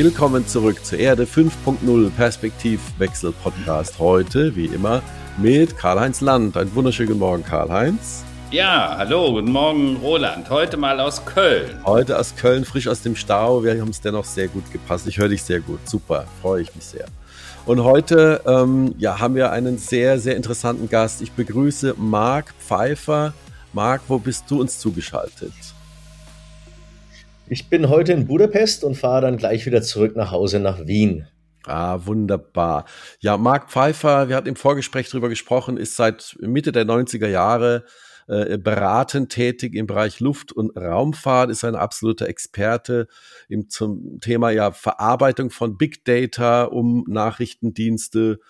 Willkommen zurück zur Erde 5.0 Perspektivwechsel Podcast. Heute, wie immer, mit Karl-Heinz Land. Einen wunderschönen Morgen, Karl-Heinz. Ja, hallo, guten Morgen, Roland. Heute mal aus Köln. Heute aus Köln, frisch aus dem Stau. Wir haben es dennoch sehr gut gepasst. Ich höre dich sehr gut. Super, freue ich mich sehr. Und heute ähm, ja, haben wir einen sehr, sehr interessanten Gast. Ich begrüße Marc Pfeiffer. Marc, wo bist du uns zugeschaltet? Ich bin heute in Budapest und fahre dann gleich wieder zurück nach Hause nach Wien. Ah, wunderbar. Ja, Marc Pfeiffer, wir hatten im Vorgespräch darüber gesprochen, ist seit Mitte der 90er Jahre äh, beratend tätig im Bereich Luft- und Raumfahrt, ist ein absoluter Experte im, zum Thema ja Verarbeitung von Big Data, um Nachrichtendienste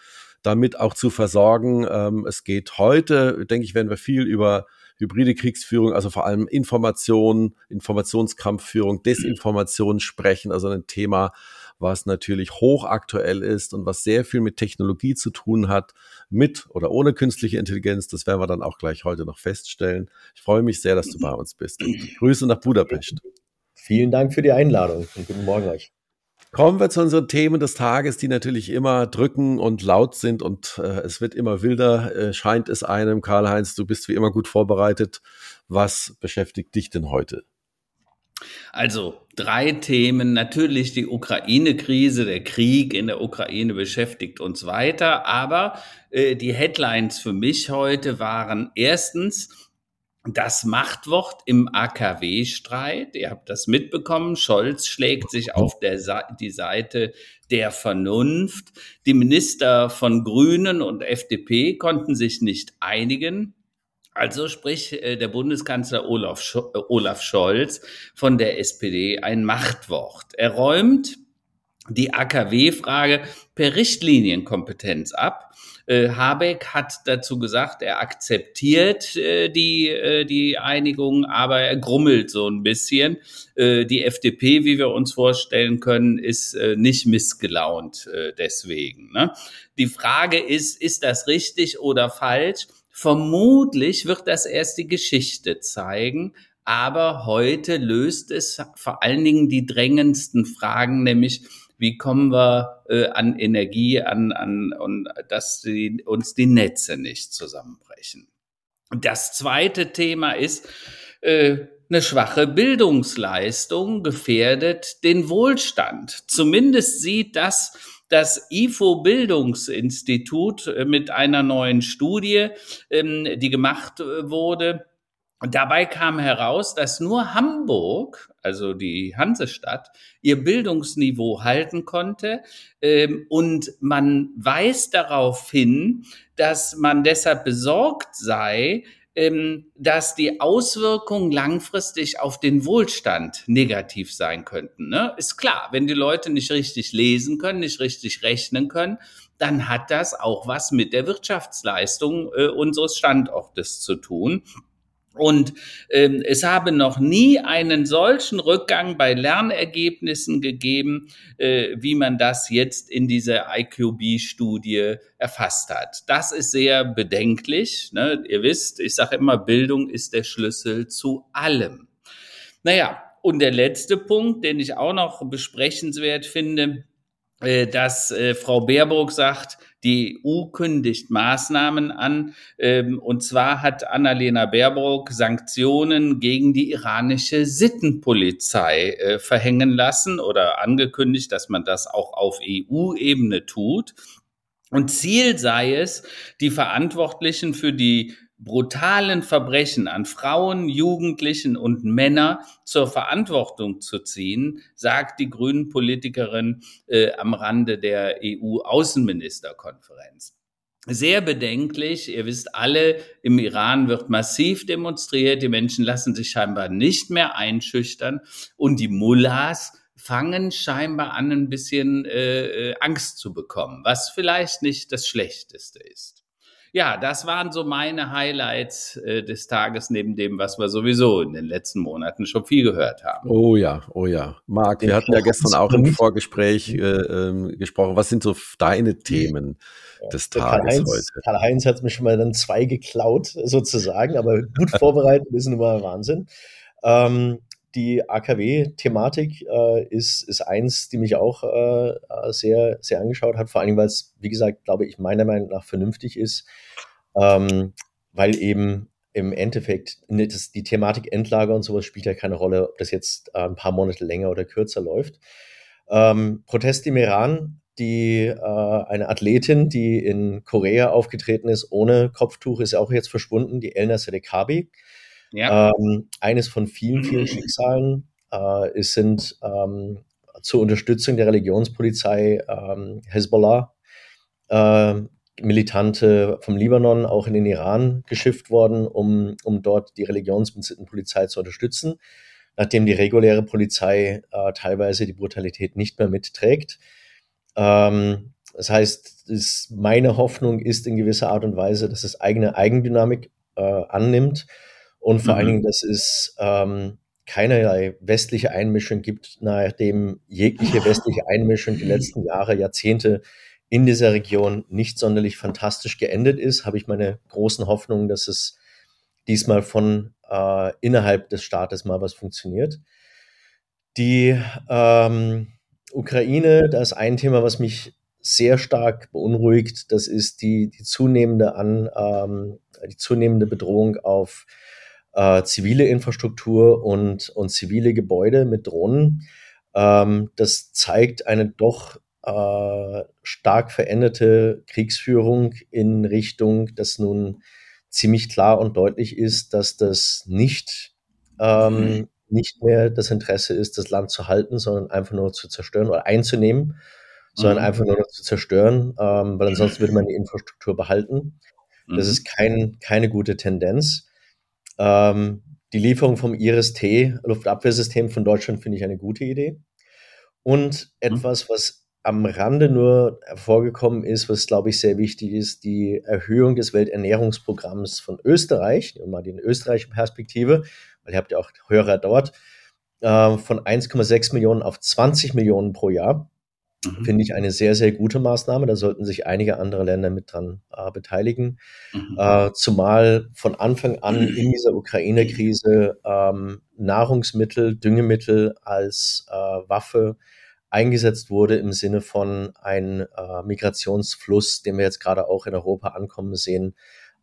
damit auch zu versorgen. Ähm, es geht heute, denke ich, werden wir viel über hybride Kriegsführung, also vor allem Information, Informationskampfführung, Desinformation sprechen, also ein Thema, was natürlich hochaktuell ist und was sehr viel mit Technologie zu tun hat, mit oder ohne künstliche Intelligenz. Das werden wir dann auch gleich heute noch feststellen. Ich freue mich sehr, dass du bei uns bist. Grüße nach Budapest. Vielen Dank für die Einladung und guten Morgen euch. Kommen wir zu unseren Themen des Tages, die natürlich immer drücken und laut sind und äh, es wird immer wilder, äh, scheint es einem. Karl-Heinz, du bist wie immer gut vorbereitet. Was beschäftigt dich denn heute? Also drei Themen. Natürlich die Ukraine-Krise, der Krieg in der Ukraine beschäftigt uns weiter. Aber äh, die Headlines für mich heute waren erstens das Machtwort im AKW-Streit. Ihr habt das mitbekommen. Scholz schlägt sich auf der die Seite der Vernunft. Die Minister von Grünen und FDP konnten sich nicht einigen. Also sprich äh, der Bundeskanzler Olaf, Sch äh, Olaf Scholz von der SPD ein Machtwort. Er räumt die AKW-Frage per Richtlinienkompetenz ab. Äh, Habeck hat dazu gesagt, er akzeptiert äh, die, äh, die Einigung, aber er grummelt so ein bisschen. Äh, die FDP, wie wir uns vorstellen können, ist äh, nicht missgelaunt äh, deswegen. Ne? Die Frage ist, ist das richtig oder falsch? Vermutlich wird das erst die Geschichte zeigen. Aber heute löst es vor allen Dingen die drängendsten Fragen, nämlich wie kommen wir äh, an Energie, an, an und dass die, uns die Netze nicht zusammenbrechen. Das zweite Thema ist, äh, eine schwache Bildungsleistung gefährdet den Wohlstand. Zumindest sieht das das IFO Bildungsinstitut äh, mit einer neuen Studie, ähm, die gemacht äh, wurde, dabei kam heraus, dass nur Hamburg, also die Hansestadt, ihr Bildungsniveau halten konnte. Ähm, und man weist darauf hin, dass man deshalb besorgt sei, ähm, dass die Auswirkungen langfristig auf den Wohlstand negativ sein könnten. Ne? Ist klar, wenn die Leute nicht richtig lesen können, nicht richtig rechnen können, dann hat das auch was mit der Wirtschaftsleistung äh, unseres Standortes zu tun. Und ähm, es habe noch nie einen solchen Rückgang bei Lernergebnissen gegeben, äh, wie man das jetzt in dieser IQB-Studie erfasst hat. Das ist sehr bedenklich. Ne? Ihr wisst, ich sage immer, Bildung ist der Schlüssel zu allem. Naja, und der letzte Punkt, den ich auch noch besprechenswert finde, äh, dass äh, Frau Baerbock sagt, die EU kündigt Maßnahmen an. Ähm, und zwar hat Annalena Baerbock Sanktionen gegen die iranische Sittenpolizei äh, verhängen lassen oder angekündigt, dass man das auch auf EU-Ebene tut. Und Ziel sei es, die Verantwortlichen für die brutalen Verbrechen an Frauen, Jugendlichen und Männer zur Verantwortung zu ziehen, sagt die Grünen Politikerin äh, am Rande der EU-Außenministerkonferenz. Sehr bedenklich. Ihr wisst alle, im Iran wird massiv demonstriert. Die Menschen lassen sich scheinbar nicht mehr einschüchtern. Und die Mullahs fangen scheinbar an, ein bisschen äh, äh Angst zu bekommen, was vielleicht nicht das Schlechteste ist ja, das waren so meine Highlights äh, des Tages, neben dem, was wir sowieso in den letzten Monaten schon viel gehört haben. Oh ja, oh ja. Marc, wir hatten ja gestern auch im Vorgespräch äh, äh, gesprochen. Was sind so deine Themen ja, des Tages Karl heute? Karl-Heinz hat mir schon mal dann zwei geklaut, sozusagen, aber gut vorbereitet ist immer Wahnsinn. Ähm, die AKW-Thematik äh, ist, ist eins, die mich auch äh, sehr, sehr angeschaut hat, vor allem, weil es, wie gesagt, glaube ich, meiner Meinung nach vernünftig ist, ähm, weil eben im Endeffekt das, die Thematik Endlager und sowas spielt ja keine Rolle, ob das jetzt äh, ein paar Monate länger oder kürzer läuft. Ähm, Protest im Iran, die äh, eine Athletin, die in Korea aufgetreten ist, ohne Kopftuch, ist auch jetzt verschwunden, die Elna Sedekabi. Ja. Ähm, eines von vielen, vielen Schicksalen. Äh, es sind ähm, zur Unterstützung der Religionspolizei ähm, Hezbollah äh, Militante vom Libanon auch in den Iran geschifft worden, um, um dort die Religionspolizei zu unterstützen, nachdem die reguläre Polizei äh, teilweise die Brutalität nicht mehr mitträgt. Ähm, das heißt, ist, meine Hoffnung ist in gewisser Art und Weise, dass es eigene Eigendynamik äh, annimmt und vor mhm. allen Dingen, dass es ähm, keinerlei westliche Einmischung gibt, nachdem jegliche westliche Einmischung die letzten Jahre, Jahrzehnte in dieser Region nicht sonderlich fantastisch geendet ist, habe ich meine großen Hoffnungen, dass es diesmal von äh, innerhalb des Staates mal was funktioniert. Die ähm, Ukraine, da ist ein Thema, was mich sehr stark beunruhigt. Das ist die, die zunehmende an ähm, die zunehmende Bedrohung auf äh, zivile Infrastruktur und, und zivile Gebäude mit Drohnen. Ähm, das zeigt eine doch äh, stark veränderte Kriegsführung in Richtung, dass nun ziemlich klar und deutlich ist, dass das nicht, ähm, mhm. nicht mehr das Interesse ist, das Land zu halten, sondern einfach nur zu zerstören oder einzunehmen, sondern mhm. einfach nur noch zu zerstören, ähm, weil ansonsten würde man die Infrastruktur behalten. Das mhm. ist kein, keine gute Tendenz. Ähm, die Lieferung vom IRIS-T, Luftabwehrsystem von Deutschland, finde ich eine gute Idee. Und mhm. etwas, was am Rande nur hervorgekommen ist, was glaube ich sehr wichtig ist, die Erhöhung des Welternährungsprogramms von Österreich, nehmen wir mal die österreichische Perspektive, weil ihr habt ja auch Hörer dort, äh, von 1,6 Millionen auf 20 Millionen pro Jahr. Mhm. Finde ich eine sehr, sehr gute Maßnahme. Da sollten sich einige andere Länder mit dran äh, beteiligen. Mhm. Äh, zumal von Anfang an in dieser Ukraine-Krise ähm, Nahrungsmittel, Düngemittel als äh, Waffe eingesetzt wurde im Sinne von ein äh, Migrationsfluss, den wir jetzt gerade auch in Europa ankommen sehen,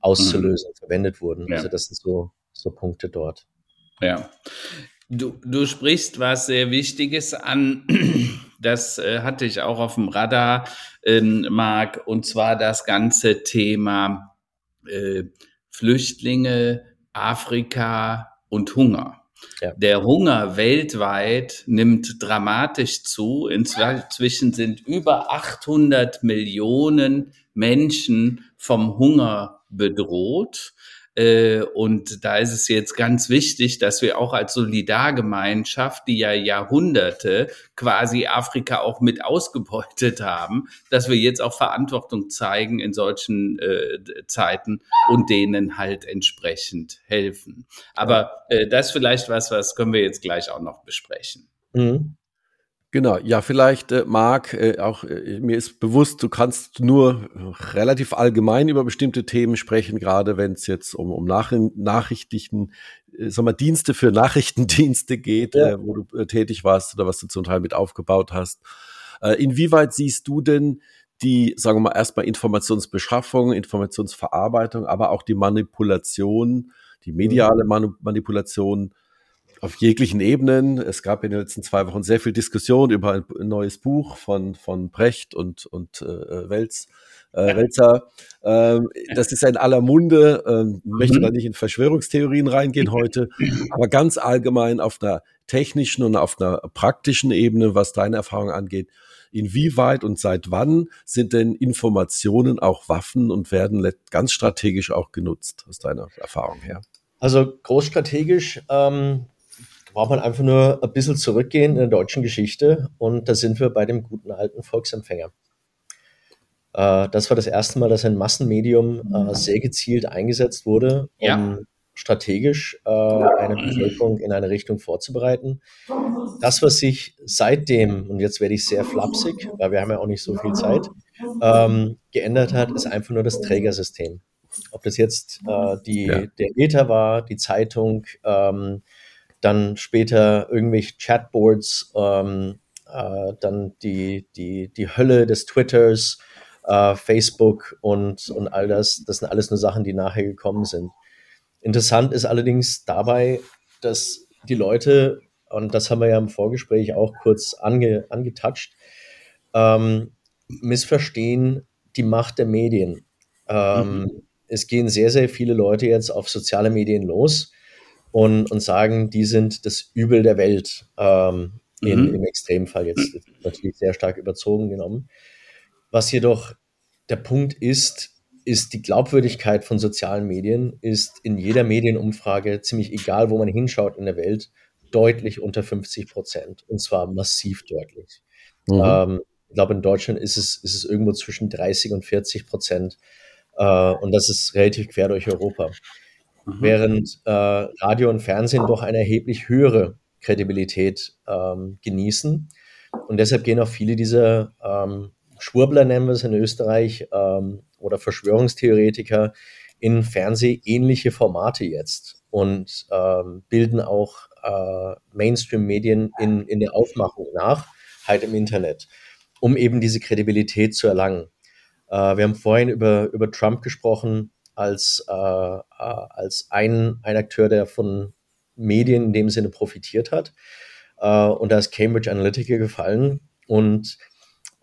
auszulösen, mhm. verwendet wurden. Ja. Also das sind so, so Punkte dort. Ja. Du, du sprichst was sehr Wichtiges an. Das äh, hatte ich auch auf dem Radar, äh, Marc, und zwar das ganze Thema äh, Flüchtlinge, Afrika und Hunger. Ja. Der Hunger weltweit nimmt dramatisch zu. Inzwischen sind über 800 Millionen Menschen vom Hunger bedroht. Äh, und da ist es jetzt ganz wichtig, dass wir auch als Solidargemeinschaft, die ja Jahrhunderte quasi Afrika auch mit ausgebeutet haben, dass wir jetzt auch Verantwortung zeigen in solchen äh, Zeiten und denen halt entsprechend helfen. Aber äh, das ist vielleicht was, was können wir jetzt gleich auch noch besprechen. Mhm. Genau, ja, vielleicht, äh, Marc, äh, auch äh, mir ist bewusst, du kannst nur relativ allgemein über bestimmte Themen sprechen, gerade wenn es jetzt um, um Nach Nachrichten, äh, sag mal, Dienste für Nachrichtendienste geht, ja. äh, wo du äh, tätig warst oder was du zum Teil mit aufgebaut hast. Äh, inwieweit siehst du denn die, sagen wir mal, erstmal Informationsbeschaffung, Informationsverarbeitung, aber auch die Manipulation, die mediale mhm. Manipulation auf jeglichen Ebenen. Es gab in den letzten zwei Wochen sehr viel Diskussion über ein, neues Buch von, von Brecht und, und äh, Welz, äh, Welzer. Ähm, das ist in aller Munde. Ähm, möchte mhm. da nicht in Verschwörungstheorien reingehen heute, aber ganz allgemein auf einer technischen und auf einer praktischen Ebene, was deine Erfahrung angeht. Inwieweit und seit wann sind denn Informationen auch Waffen und werden ganz strategisch auch genutzt, aus deiner Erfahrung her? Also großstrategisch ähm, braucht man einfach nur ein bisschen zurückgehen in der deutschen Geschichte und da sind wir bei dem guten alten Volksempfänger. Äh, das war das erste Mal, dass ein Massenmedium äh, sehr gezielt eingesetzt wurde, um ja. strategisch äh, eine Bevölkerung in eine Richtung vorzubereiten. Das, was sich seitdem, und jetzt werde ich sehr flapsig, weil wir haben ja auch nicht so viel Zeit, ähm, geändert hat, ist einfach nur das Trägersystem. Ob das jetzt die, ja. der Ether war, die Zeitung, ähm, dann später irgendwelche Chatboards, ähm, äh, dann die, die, die Hölle des Twitters, äh, Facebook und, und all das. Das sind alles nur Sachen, die nachher gekommen sind. Interessant ist allerdings dabei, dass die Leute, und das haben wir ja im Vorgespräch auch kurz ange, angetouched, ähm, missverstehen die Macht der Medien. Ähm, mhm. Es gehen sehr, sehr viele Leute jetzt auf soziale Medien los und, und sagen, die sind das Übel der Welt. Ähm, in, mhm. Im Extremfall jetzt natürlich sehr stark überzogen genommen. Was jedoch der Punkt ist, ist die Glaubwürdigkeit von sozialen Medien ist in jeder Medienumfrage ziemlich egal, wo man hinschaut in der Welt, deutlich unter 50 Prozent. Und zwar massiv deutlich. Mhm. Ähm, ich glaube, in Deutschland ist es, ist es irgendwo zwischen 30 und 40 Prozent. Äh, und das ist relativ quer durch Europa. Mhm. Während äh, Radio und Fernsehen doch eine erheblich höhere Kredibilität ähm, genießen. Und deshalb gehen auch viele dieser ähm, Schwurbler, nennen wir es in Österreich, ähm, oder Verschwörungstheoretiker in fernsehähnliche Formate jetzt und ähm, bilden auch äh, Mainstream-Medien in, in der Aufmachung nach, halt im Internet, um eben diese Kredibilität zu erlangen. Äh, wir haben vorhin über, über Trump gesprochen als, äh, äh als ein, ein Akteur, der von Medien in dem Sinne profitiert hat. Äh, und da ist Cambridge Analytica gefallen. Und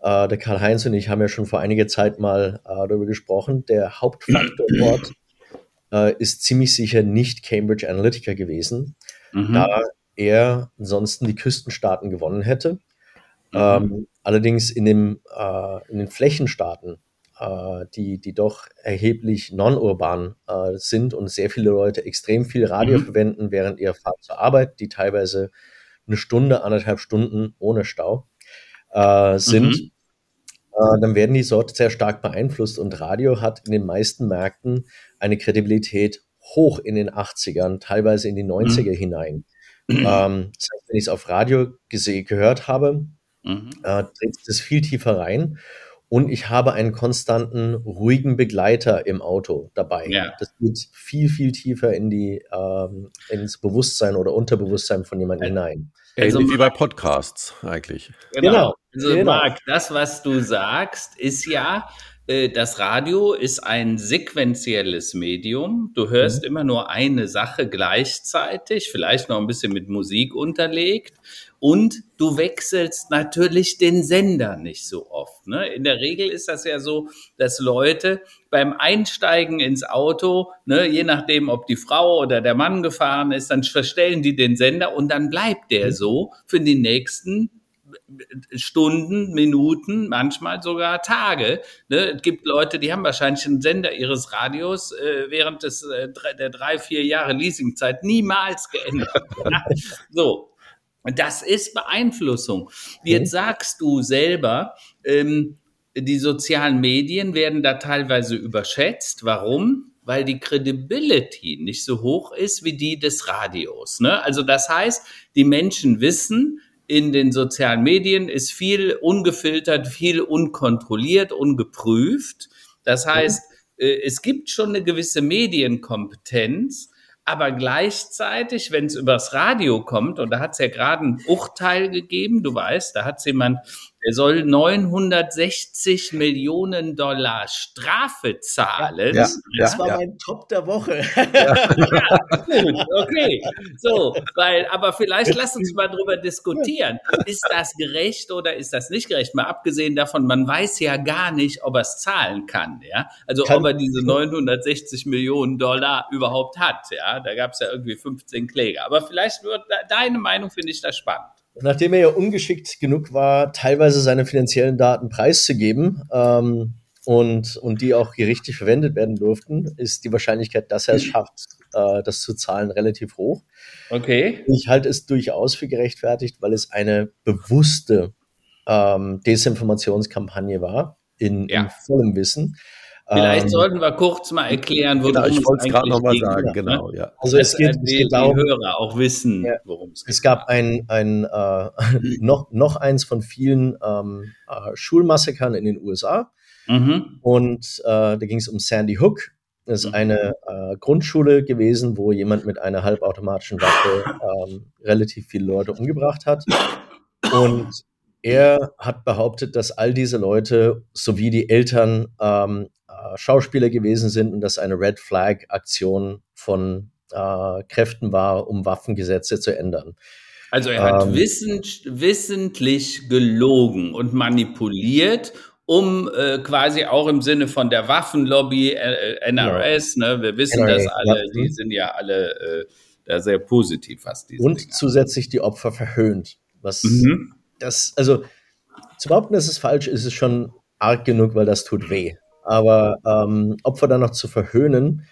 äh, der Karl-Heinz und ich haben ja schon vor einiger Zeit mal äh, darüber gesprochen. Der Hauptfaktor dort äh, ist ziemlich sicher nicht Cambridge Analytica gewesen, mhm. da er ansonsten die Küstenstaaten gewonnen hätte. Mhm. Ähm, allerdings in, dem, in den Flächenstaaten die, die doch erheblich non-urban äh, sind und sehr viele Leute extrem viel Radio mhm. verwenden während ihrer Fahrt zur Arbeit, die teilweise eine Stunde, anderthalb Stunden ohne Stau äh, sind. Mhm. Äh, dann werden die Sorte sehr stark beeinflusst und Radio hat in den meisten Märkten eine Kredibilität hoch in den 80ern, teilweise in die 90er mhm. hinein. Ähm, das heißt, wenn ich es auf Radio gehört habe, mhm. äh, dreht es viel tiefer rein und ich habe einen konstanten, ruhigen Begleiter im Auto dabei. Ja. Das geht viel, viel tiefer in die, ähm, ins Bewusstsein oder Unterbewusstsein von jemandem hinein. Also, Ähnlich wie bei Podcasts eigentlich. Genau. genau. Also genau. Marc, das, was du sagst, ist ja, äh, das Radio ist ein sequenzielles Medium. Du hörst mhm. immer nur eine Sache gleichzeitig, vielleicht noch ein bisschen mit Musik unterlegt. Und du wechselst natürlich den Sender nicht so oft. Ne? In der Regel ist das ja so, dass Leute beim Einsteigen ins Auto, ne, je nachdem, ob die Frau oder der Mann gefahren ist, dann verstellen die den Sender und dann bleibt der mhm. so für die nächsten Stunden, Minuten, manchmal sogar Tage. Ne? Es gibt Leute, die haben wahrscheinlich einen Sender ihres Radios äh, während des, äh, der drei, vier Jahre Leasingzeit niemals geändert. so. Das ist Beeinflussung. Jetzt sagst du selber, ähm, die sozialen Medien werden da teilweise überschätzt. Warum? Weil die Credibility nicht so hoch ist wie die des Radios. Ne? Also das heißt, die Menschen wissen, in den sozialen Medien ist viel ungefiltert, viel unkontrolliert, ungeprüft. Das heißt, äh, es gibt schon eine gewisse Medienkompetenz, aber gleichzeitig, wenn es übers Radio kommt, und da hat es ja gerade ein Urteil gegeben, du weißt, da hat jemand er soll 960 Millionen Dollar Strafe zahlen. Ja, das ja, war ja. mein Top der Woche. Ja, gut, okay. So, weil, aber vielleicht lass uns mal drüber diskutieren. Ist das gerecht oder ist das nicht gerecht? Mal abgesehen davon, man weiß ja gar nicht, ob er es zahlen kann. Ja, also kann, ob er diese 960 Millionen Dollar überhaupt hat. Ja, da gab es ja irgendwie 15 Kläger. Aber vielleicht wird deine Meinung finde ich da spannend. Nachdem er ja ungeschickt genug war, teilweise seine finanziellen Daten preiszugeben ähm, und, und die auch gerichtlich verwendet werden durften, ist die Wahrscheinlichkeit, dass er es schafft, äh, das zu zahlen, relativ hoch. Okay. Ich halte es durchaus für gerechtfertigt, weil es eine bewusste ähm, Desinformationskampagne war, in, ja. in vollem Wissen. Vielleicht ähm, sollten wir kurz mal erklären, worum genau, ich wollte es gerade nochmal sagen, ja, genau, ja. Also es geht, die, es geht darum, die Hörer auch wissen, ja, worum es geht. Es gab ein, ein äh, noch, noch eins von vielen ähm, äh, Schulmassakern in den USA. Mhm. Und äh, da ging es um Sandy Hook. Das ist mhm. eine äh, Grundschule gewesen, wo jemand mit einer halbautomatischen Waffe ähm, relativ viele Leute umgebracht hat. Und er hat behauptet, dass all diese Leute sowie die Eltern ähm, äh, Schauspieler gewesen sind und dass eine Red Flag Aktion von äh, Kräften war, um Waffengesetze zu ändern. Also er hat ähm, wissend, wissentlich gelogen und manipuliert, um äh, quasi auch im Sinne von der Waffenlobby, äh, äh NRS, ja. ne, wir wissen NRA, das alle, ja. die sind ja alle äh, da sehr positiv, was diese Und Dinge zusätzlich die Opfer verhöhnt. Was mhm. das, also zu behaupten, dass es falsch ist, ist schon arg genug, weil das tut weh. Aber ähm, Opfer dann noch zu verhöhnen,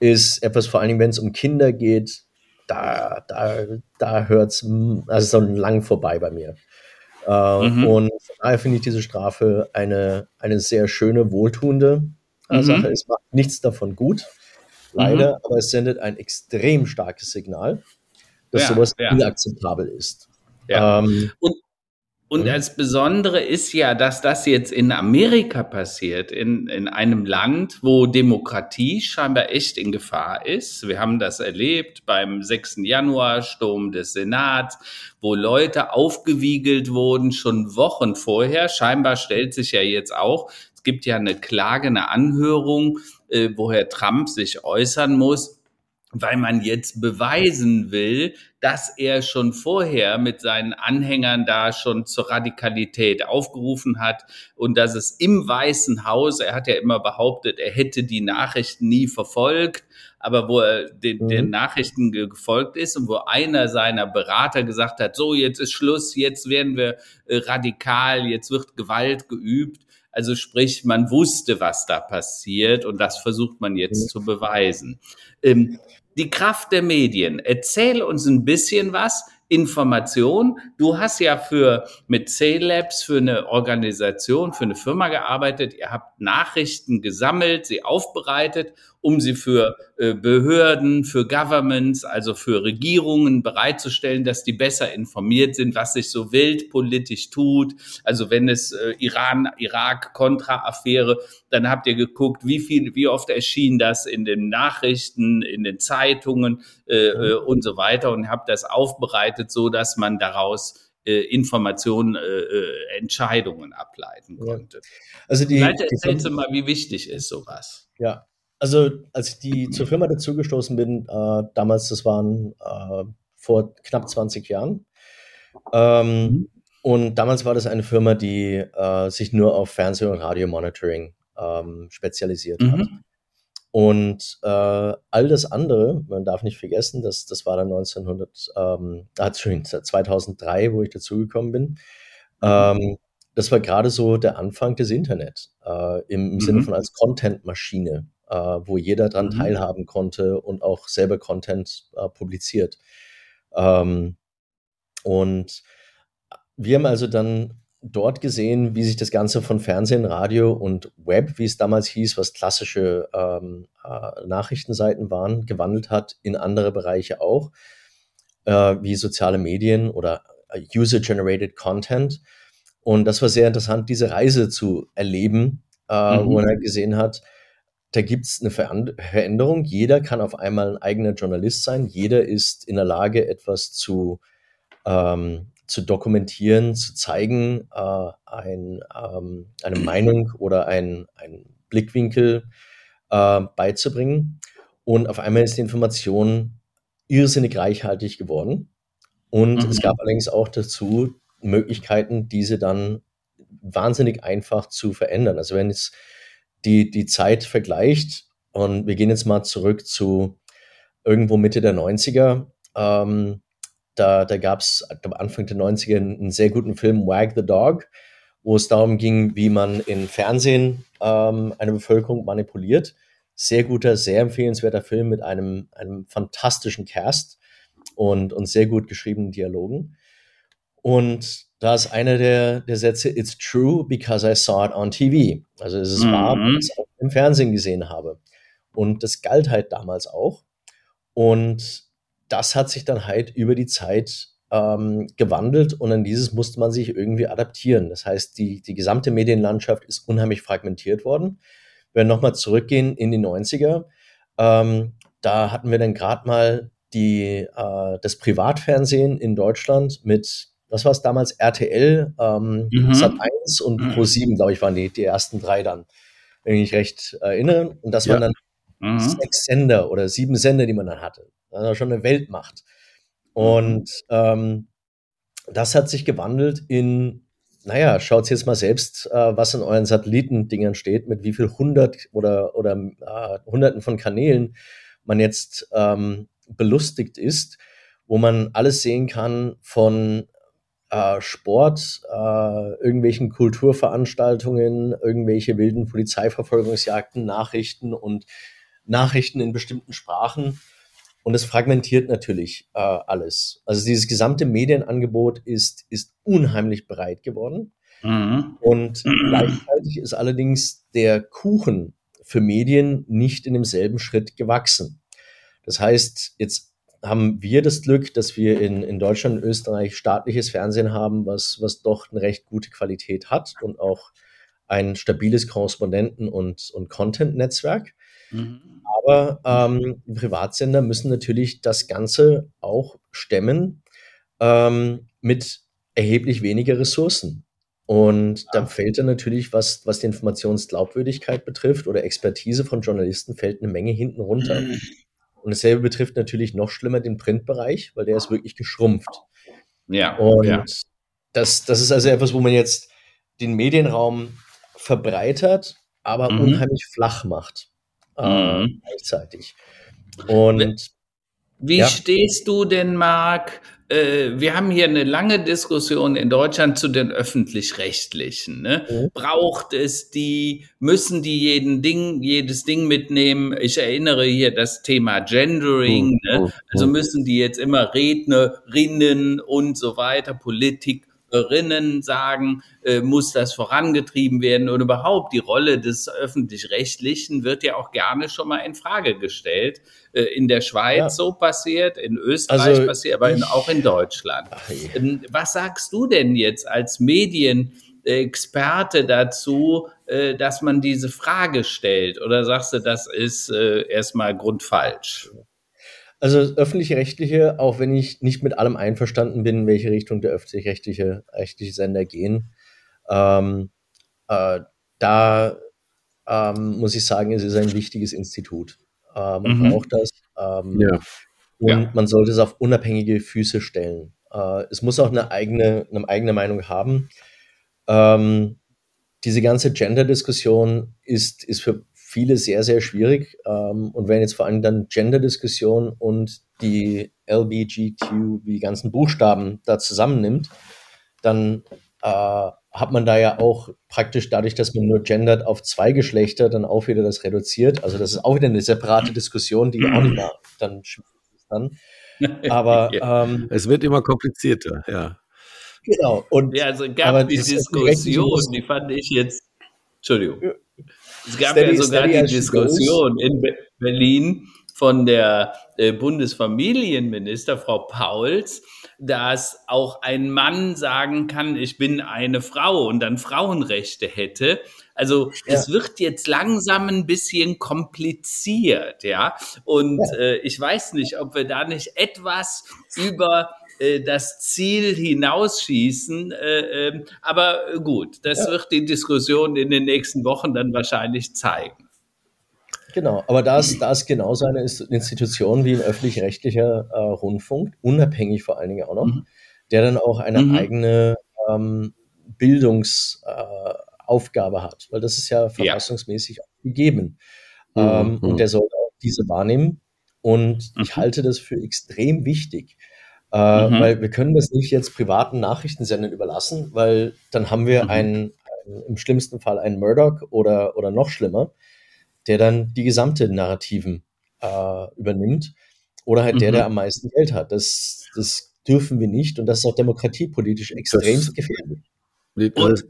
ist etwas, vor allen Dingen, wenn es um Kinder geht, da, da, da hört es also so lang vorbei bei mir. Äh, mhm. Und daher finde ich diese Strafe eine, eine sehr schöne, wohltuende äh, mhm. Sache. Es macht nichts davon gut, leider, mhm. aber es sendet ein extrem starkes Signal, dass ja, sowas ja. inakzeptabel ist. Ja. Ähm, und und mhm. das Besondere ist ja, dass das jetzt in Amerika passiert, in, in einem Land, wo Demokratie scheinbar echt in Gefahr ist. Wir haben das erlebt beim 6. Januar, Sturm des Senats, wo Leute aufgewiegelt wurden, schon Wochen vorher. Scheinbar stellt sich ja jetzt auch, es gibt ja eine Klage, eine Anhörung, äh, wo Herr Trump sich äußern muss weil man jetzt beweisen will, dass er schon vorher mit seinen Anhängern da schon zur Radikalität aufgerufen hat und dass es im Weißen Haus, er hat ja immer behauptet, er hätte die Nachrichten nie verfolgt, aber wo er den, mhm. den Nachrichten gefolgt ist und wo einer seiner Berater gesagt hat, so jetzt ist Schluss, jetzt werden wir äh, radikal, jetzt wird Gewalt geübt. Also sprich, man wusste, was da passiert und das versucht man jetzt mhm. zu beweisen. Ähm, die Kraft der Medien. Erzähl uns ein bisschen was. Information. Du hast ja für mit C-Labs für eine Organisation, für eine Firma gearbeitet. Ihr habt Nachrichten gesammelt, sie aufbereitet um sie für äh, Behörden, für Governments, also für Regierungen bereitzustellen, dass die besser informiert sind, was sich so weltpolitisch tut. Also wenn es äh, Iran, Irak, Contra-Affäre, dann habt ihr geguckt, wie viel, wie oft erschien das in den Nachrichten, in den Zeitungen äh, äh, und so weiter und habt das aufbereitet, so dass man daraus äh, Informationen, äh, äh, Entscheidungen ableiten konnte. Also die, Vielleicht erzählst du mal, wie wichtig ist sowas. Ja, also, als ich die zur Firma dazugestoßen bin, äh, damals, das waren äh, vor knapp 20 Jahren. Ähm, mhm. Und damals war das eine Firma, die äh, sich nur auf Fernseh- und Radio-Monitoring ähm, spezialisiert mhm. hat. Und äh, all das andere, man darf nicht vergessen, dass das war dann 1900, ähm, ah, 2003, wo ich dazugekommen bin. Mhm. Ähm, das war gerade so der Anfang des Internet, äh, im, im Sinne mhm. von als Content-Maschine äh, wo jeder dran mhm. teilhaben konnte und auch selber Content äh, publiziert. Ähm, und wir haben also dann dort gesehen, wie sich das Ganze von Fernsehen, Radio und Web, wie es damals hieß, was klassische ähm, äh, Nachrichtenseiten waren, gewandelt hat in andere Bereiche auch, äh, wie soziale Medien oder User-Generated Content. Und das war sehr interessant, diese Reise zu erleben, äh, mhm. wo man halt gesehen hat, da gibt es eine Veränderung. Jeder kann auf einmal ein eigener Journalist sein. Jeder ist in der Lage, etwas zu, ähm, zu dokumentieren, zu zeigen, äh, ein, ähm, eine Meinung oder ein, ein Blickwinkel äh, beizubringen. Und auf einmal ist die Information irrsinnig reichhaltig geworden. Und mhm. es gab allerdings auch dazu Möglichkeiten, diese dann wahnsinnig einfach zu verändern. Also wenn jetzt die, die Zeit vergleicht, und wir gehen jetzt mal zurück zu irgendwo Mitte der 90er, ähm, da, da gab es Anfang der 90er einen sehr guten Film, Wag the Dog, wo es darum ging, wie man in Fernsehen ähm, eine Bevölkerung manipuliert. Sehr guter, sehr empfehlenswerter Film mit einem, einem fantastischen Cast und, und sehr gut geschriebenen Dialogen. Und da ist einer der, der Sätze, it's true because I saw it on TV. Also es ist mhm. wahr, weil ich es auch im Fernsehen gesehen habe. Und das galt halt damals auch. Und das hat sich dann halt über die Zeit ähm, gewandelt und an dieses musste man sich irgendwie adaptieren. Das heißt, die, die gesamte Medienlandschaft ist unheimlich fragmentiert worden. wenn wir nochmal zurückgehen in die 90er, ähm, da hatten wir dann gerade mal die, äh, das Privatfernsehen in Deutschland mit, was war es damals, RTL, ähm, mhm. Sat 1 und mhm. Pro 7, glaube ich, waren die, die ersten drei dann, wenn ich mich recht erinnere. Und das ja. waren dann mhm. sechs Sender oder sieben Sender, die man dann hatte. Das war schon eine Weltmacht. Und ähm, das hat sich gewandelt in, naja, schaut jetzt mal selbst, äh, was in euren Satellitendingern steht, mit wie viel hundert oder, oder äh, hunderten von Kanälen man jetzt ähm, belustigt ist, wo man alles sehen kann von äh, Sport, äh, irgendwelchen Kulturveranstaltungen, irgendwelche wilden Polizeiverfolgungsjagden, Nachrichten und Nachrichten in bestimmten Sprachen. Und es fragmentiert natürlich äh, alles. Also dieses gesamte Medienangebot ist, ist unheimlich breit geworden. Mhm. Und gleichzeitig ist allerdings der Kuchen für Medien nicht in demselben Schritt gewachsen. Das heißt, jetzt haben wir das Glück, dass wir in, in Deutschland und Österreich staatliches Fernsehen haben, was, was doch eine recht gute Qualität hat und auch ein stabiles Korrespondenten- und, und Content-Netzwerk. Mhm. Aber ähm, Privatsender müssen natürlich das Ganze auch stemmen ähm, mit erheblich weniger Ressourcen. Und da fällt dann natürlich, was, was die Informationsglaubwürdigkeit betrifft oder Expertise von Journalisten, fällt eine Menge hinten runter. Mhm. Und dasselbe betrifft natürlich noch schlimmer den Printbereich, weil der ist wirklich geschrumpft. Ja. Und ja. Das, das ist also etwas, wo man jetzt den Medienraum verbreitert, aber mhm. unheimlich flach macht. Äh, mhm. Gleichzeitig. Und wie ja. stehst du denn, Marc, äh, wir haben hier eine lange Diskussion in Deutschland zu den öffentlich-rechtlichen. Ne? Mhm. Braucht es die, müssen die jeden Ding, jedes Ding mitnehmen? Ich erinnere hier das Thema Gendering. Mhm. Ne? Mhm. Also müssen die jetzt immer Rednerinnen und so weiter, Politik Rinnen sagen, äh, muss das vorangetrieben werden und überhaupt die Rolle des öffentlich-rechtlichen wird ja auch gerne schon mal in Frage gestellt. Äh, in der Schweiz ja. so passiert, in Österreich also passiert, aber in, auch in Deutschland. Ähm, Was sagst du denn jetzt als Medienexperte dazu, äh, dass man diese Frage stellt? Oder sagst du, das ist äh, erstmal grundfalsch? Also das öffentlich-rechtliche, auch wenn ich nicht mit allem einverstanden bin, in welche Richtung der öffentlich-rechtliche rechtliche Sender gehen, ähm, äh, da ähm, muss ich sagen, es ist ein wichtiges Institut. Äh, man mhm. braucht das. Ähm, ja. Und ja. man sollte es auf unabhängige Füße stellen. Äh, es muss auch eine eigene, eine eigene Meinung haben. Ähm, diese ganze Gender-Diskussion ist, ist für viele sehr, sehr schwierig. Ähm, und wenn jetzt vor allem dann Gender-Diskussion und die LBGQ, die ganzen Buchstaben da zusammennimmt, dann äh, hat man da ja auch praktisch dadurch, dass man nur gendert auf zwei Geschlechter, dann auch wieder das reduziert. Also das ist auch wieder eine separate Diskussion, die auch nicht mehr dann ist dann. Aber ähm, es wird immer komplizierter, ja. Genau. Und, ja, also gab die Diskussion, die fand ich jetzt. Entschuldigung. Es gab steady, ja sogar die Diskussion in Berlin von der äh, Bundesfamilienminister Frau Pauls, dass auch ein Mann sagen kann, ich bin eine Frau und dann Frauenrechte hätte. Also ja. es wird jetzt langsam ein bisschen kompliziert, ja. Und ja. Äh, ich weiß nicht, ob wir da nicht etwas über das Ziel hinausschießen. Äh, ähm, aber gut, das ja. wird die Diskussion in den nächsten Wochen dann wahrscheinlich zeigen. Genau, aber da ist, da genauso eine Institution wie ein öffentlich-rechtlicher äh, Rundfunk, unabhängig vor allen Dingen auch noch, mhm. der dann auch eine mhm. eigene ähm, Bildungsaufgabe äh, hat, weil das ist ja verfassungsmäßig ja. gegeben. Mhm. Ähm, und der soll auch diese wahrnehmen. Und ich mhm. halte das für extrem wichtig, äh, mhm. Weil wir können das nicht jetzt privaten Nachrichtensendern überlassen, weil dann haben wir mhm. einen, einen, im schlimmsten Fall einen Murdoch oder, oder noch schlimmer, der dann die gesamte Narrativen äh, übernimmt. Oder halt mhm. der, der am meisten Geld hat. Das, das dürfen wir nicht und das ist auch demokratiepolitisch extrem gefährlich. Und,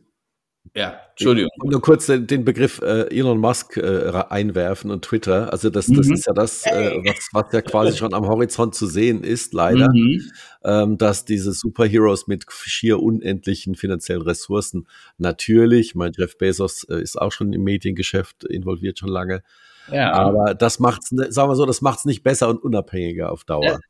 Ja, Entschuldigung. Ich nur kurz den, den Begriff äh, Elon Musk äh, einwerfen und Twitter. Also das, das mhm. ist ja das, äh, was, was ja quasi schon am Horizont zu sehen ist, leider, mhm. ähm, dass diese Superheroes mit schier unendlichen finanziellen Ressourcen natürlich, mein Jeff Bezos äh, ist auch schon im Mediengeschäft involviert schon lange, ja. aber das macht's, sagen wir so, das macht's nicht besser und unabhängiger auf Dauer.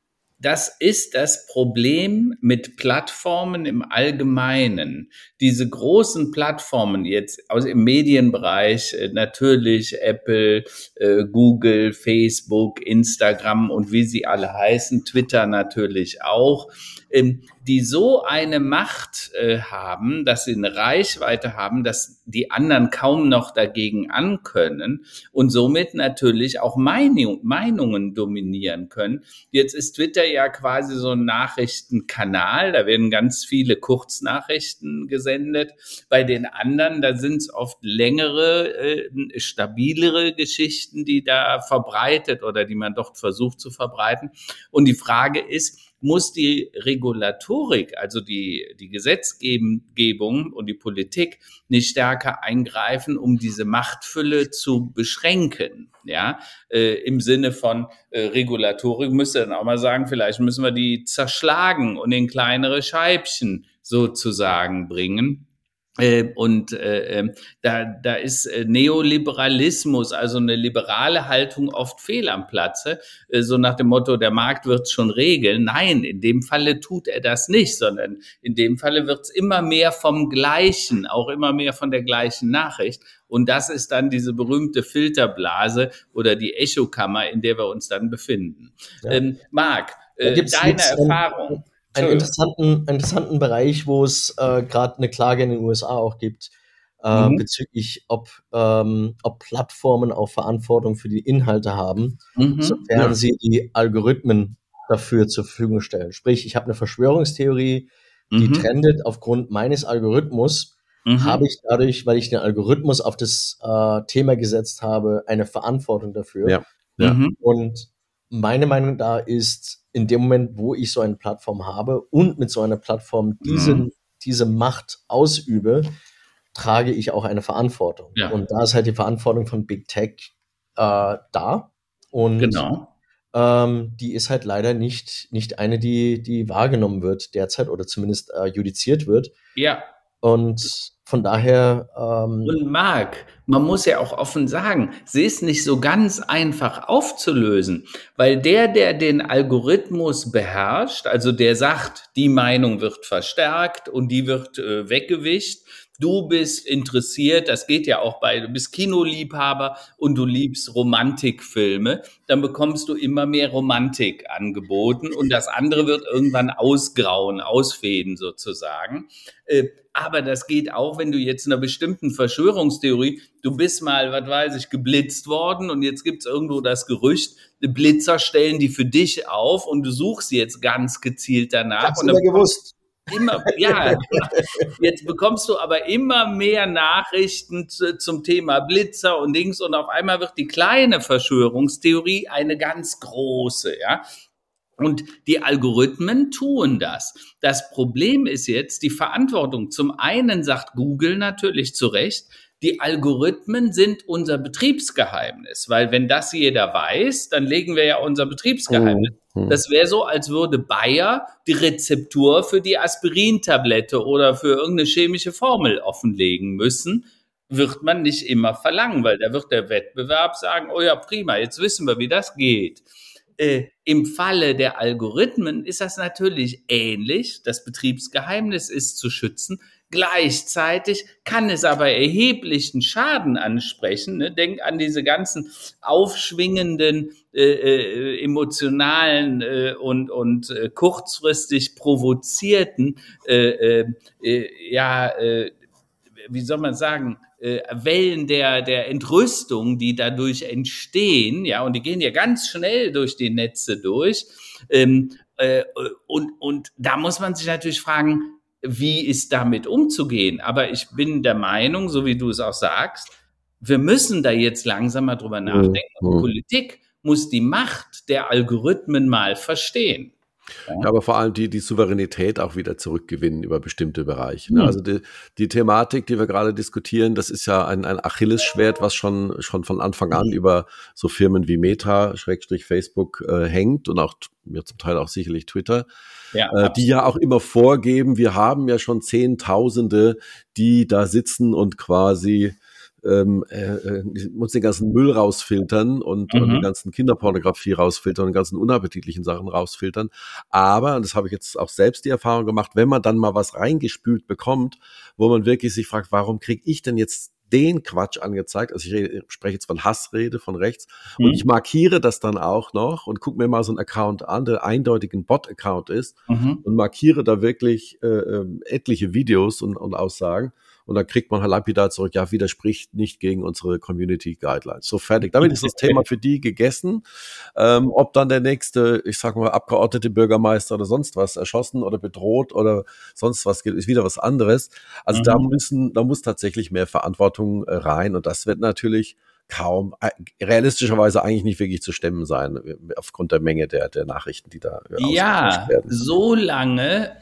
Das ist das Problem mit Plattformen im Allgemeinen. Diese großen Plattformen jetzt aus im Medienbereich, äh, natürlich Apple, äh, Google, Facebook, Instagram und wie sie alle heißen, Twitter natürlich auch. Ähm, die so eine Macht äh, haben, dass sie eine Reichweite haben, dass die anderen kaum noch dagegen ankönnen und somit natürlich auch Meinung, Meinungen dominieren können. Jetzt ist Twitter ja quasi so ein Nachrichtenkanal, da werden ganz viele Kurznachrichten gesendet. Bei den anderen, da sind es oft längere, äh, stabilere Geschichten, die da verbreitet oder die man dort versucht zu verbreiten. Und die Frage ist, muss die Regulatorik, also die, die Gesetzgebung und die Politik nicht stärker eingreifen, um diese Machtfülle zu beschränken. Ja, äh, im Sinne von äh, Regulatorik müsste dann auch mal sagen, vielleicht müssen wir die zerschlagen und in kleinere Scheibchen sozusagen bringen und äh, ähm, da, da ist äh, Neoliberalismus, also eine liberale Haltung, oft fehl am Platze. Äh, so nach dem Motto, der Markt wird schon regeln. Nein, in dem Falle tut er das nicht, sondern in dem Falle wird es immer mehr vom Gleichen, auch immer mehr von der gleichen Nachricht. Und das ist dann diese berühmte Filterblase oder die Echokammer, in der wir uns dann befinden. Ja. Ähm, Marc, äh, deine Erfahrung einen interessanten, interessanten Bereich, wo es äh, gerade eine Klage in den USA auch gibt, äh, mhm. bezüglich, ob, ähm, ob Plattformen auch Verantwortung für die Inhalte haben, mhm. sofern ja. sie die Algorithmen dafür zur Verfügung stellen. Sprich, ich habe eine Verschwörungstheorie, die mhm. trendet aufgrund meines Algorithmus, mhm. habe ich dadurch, weil ich den Algorithmus auf das äh, Thema gesetzt habe, eine Verantwortung dafür. Ja. ja. Und meine Meinung da ist, in dem Moment, wo ich so eine Plattform habe und mit so einer Plattform diese, mhm. diese Macht ausübe, trage ich auch eine Verantwortung. Ja. Und da ist halt die Verantwortung von Big Tech äh, da. Und genau. ähm, die ist halt leider nicht, nicht eine, die, die wahrgenommen wird derzeit oder zumindest äh, judiziert wird. Ja. Und von daher. Ähm und Marc, man muss ja auch offen sagen, sie ist nicht so ganz einfach aufzulösen, weil der, der den Algorithmus beherrscht, also der sagt, die Meinung wird verstärkt und die wird äh, weggewischt, du bist interessiert, das geht ja auch bei, du bist Kinoliebhaber und du liebst Romantikfilme, dann bekommst du immer mehr Romantik angeboten und das andere wird irgendwann ausgrauen, ausfäden sozusagen. Äh, aber das geht auch, wenn du jetzt in einer bestimmten Verschwörungstheorie, du bist mal, was weiß ich, geblitzt worden und jetzt gibt's irgendwo das Gerücht, Blitzer stellen die für dich auf und du suchst sie jetzt ganz gezielt danach. Und dann gewusst Immer, ja, jetzt bekommst du aber immer mehr Nachrichten zu, zum Thema Blitzer und Dings und auf einmal wird die kleine Verschwörungstheorie eine ganz große, ja. Und die Algorithmen tun das. Das Problem ist jetzt die Verantwortung. Zum einen sagt Google natürlich zu Recht, die Algorithmen sind unser Betriebsgeheimnis, weil wenn das jeder weiß, dann legen wir ja unser Betriebsgeheimnis. Mhm. Das wäre so, als würde Bayer die Rezeptur für die Aspirintablette oder für irgendeine chemische Formel offenlegen müssen. Wird man nicht immer verlangen, weil da wird der Wettbewerb sagen, oh ja, prima, jetzt wissen wir, wie das geht. Äh, Im Falle der Algorithmen ist das natürlich ähnlich. Das Betriebsgeheimnis ist zu schützen. Gleichzeitig kann es aber erheblichen Schaden ansprechen. Ne? Denk an diese ganzen aufschwingenden, äh, äh, emotionalen äh, und, und äh, kurzfristig provozierten, äh, äh, ja, wie soll man sagen, Wellen der, der Entrüstung, die dadurch entstehen, ja, und die gehen ja ganz schnell durch die Netze durch. Ähm, äh, und, und da muss man sich natürlich fragen, wie ist damit umzugehen. Aber ich bin der Meinung, so wie du es auch sagst, wir müssen da jetzt langsam mal drüber nachdenken. Mhm. Politik muss die Macht der Algorithmen mal verstehen. Ja. ja. aber vor allem die, die Souveränität auch wieder zurückgewinnen über bestimmte Bereiche. Ne? Mhm. Also die, die Thematik, die wir gerade diskutieren, das ist ja ein, ein Achillesschwert, was schon, schon von Anfang an mhm. über so Firmen wie Meta, Schrägstrich Facebook äh, hängt und auch ja, zum Teil auch sicherlich Twitter. Ja, äh, die ja auch immer vorgeben, wir haben ja schon Zehntausende, die da sitzen und quasi ähm, äh, äh muss den ganzen Müll rausfiltern und, mhm. und die ganzen Kinderpornografie rausfiltern und die ganzen unappetitlichen Sachen rausfiltern. Aber, und das habe ich jetzt auch selbst die Erfahrung gemacht, wenn man dann mal was reingespült bekommt, wo man wirklich sich fragt, warum kriege ich denn jetzt den Quatsch angezeigt. Also ich rede, spreche jetzt von Hassrede von rechts. Mhm. Und ich markiere das dann auch noch und gucke mir mal so einen Account an, der eindeutig ein Bot-Account ist mhm. und markiere da wirklich äh, äh, etliche Videos und, und Aussagen und dann kriegt man halt lapidar zurück, ja, widerspricht nicht gegen unsere Community Guidelines. So fertig. Damit ist das Thema für die gegessen. Ähm, ob dann der nächste, ich sag mal, Abgeordnete, Bürgermeister oder sonst was erschossen oder bedroht oder sonst was geht, ist wieder was anderes. Also mhm. da müssen, da muss tatsächlich mehr Verantwortung äh, rein und das wird natürlich kaum, äh, realistischerweise eigentlich nicht wirklich zu stemmen sein, äh, aufgrund der Menge der, der Nachrichten, die da Ja, solange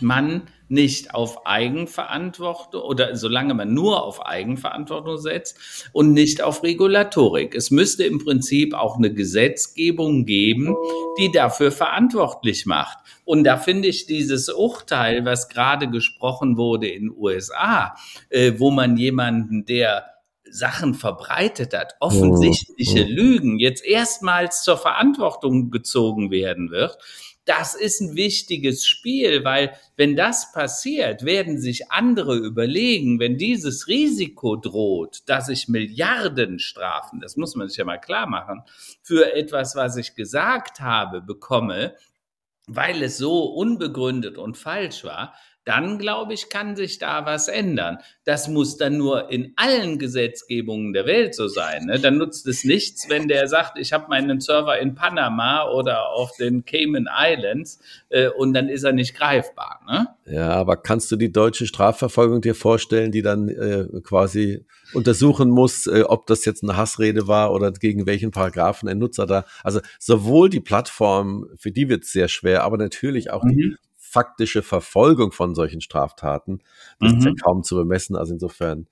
man nicht auf Eigenverantwortung oder solange man nur auf Eigenverantwortung setzt und nicht auf Regulatorik. Es müsste im Prinzip auch eine Gesetzgebung geben, die dafür verantwortlich macht. Und da finde ich dieses Urteil, was gerade gesprochen wurde in den USA, äh, wo man jemanden, der Sachen verbreitet hat, offensichtliche mhm. Lügen, jetzt erstmals zur Verantwortung gezogen werden wird, das ist ein wichtiges Spiel, weil wenn das passiert, werden sich andere überlegen, wenn dieses Risiko droht, dass ich Milliarden Strafen, das muss man sich ja mal klar machen, für etwas, was ich gesagt habe, bekomme, weil es so unbegründet und falsch war, dann glaube ich, kann sich da was ändern. Das muss dann nur in allen Gesetzgebungen der Welt so sein. Ne? Dann nutzt es nichts, wenn der sagt, ich habe meinen Server in Panama oder auf den Cayman Islands äh, und dann ist er nicht greifbar. Ne? Ja, aber kannst du die deutsche Strafverfolgung dir vorstellen, die dann äh, quasi untersuchen muss, äh, ob das jetzt eine Hassrede war oder gegen welchen Paragraphen ein Nutzer da. Also sowohl die Plattform, für die wird es sehr schwer, aber natürlich auch mhm. die faktische Verfolgung von solchen Straftaten, das mhm. ist ja mhm. kaum zu bemessen. Also insofern.